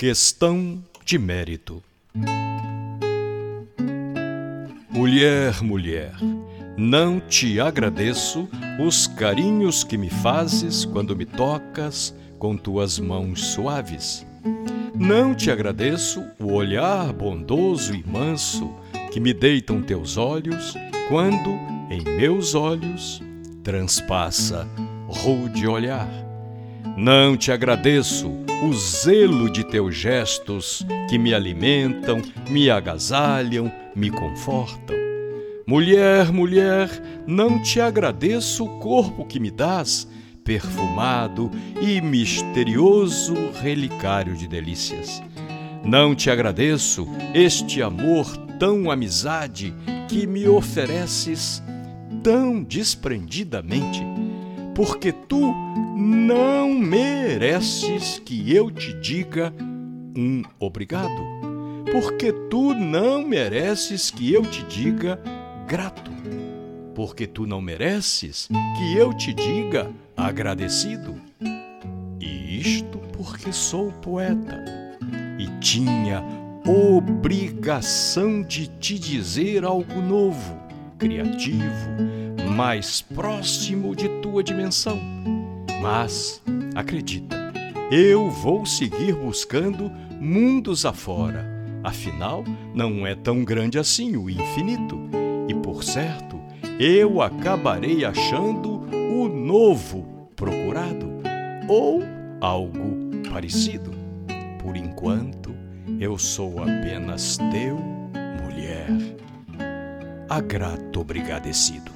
Questão de mérito. Mulher, mulher, não te agradeço os carinhos que me fazes quando me tocas com tuas mãos suaves. Não te agradeço o olhar bondoso e manso que me deitam teus olhos quando em meus olhos transpassa rude olhar. Não te agradeço o zelo de teus gestos que me alimentam, me agasalham, me confortam. Mulher, mulher, não te agradeço o corpo que me dás, perfumado e misterioso relicário de delícias. Não te agradeço este amor tão amizade que me ofereces tão desprendidamente, porque tu não mereces que eu te diga um obrigado, porque tu não mereces que eu te diga grato, porque tu não mereces que eu te diga agradecido. E isto porque sou poeta e tinha obrigação de te dizer algo novo, criativo, mais próximo de tua dimensão mas, acredita, eu vou seguir buscando mundos afora. Afinal, não é tão grande assim o infinito. E por certo, eu acabarei achando o novo procurado ou algo parecido. Por enquanto, eu sou apenas teu, mulher. A grato obrigadecido.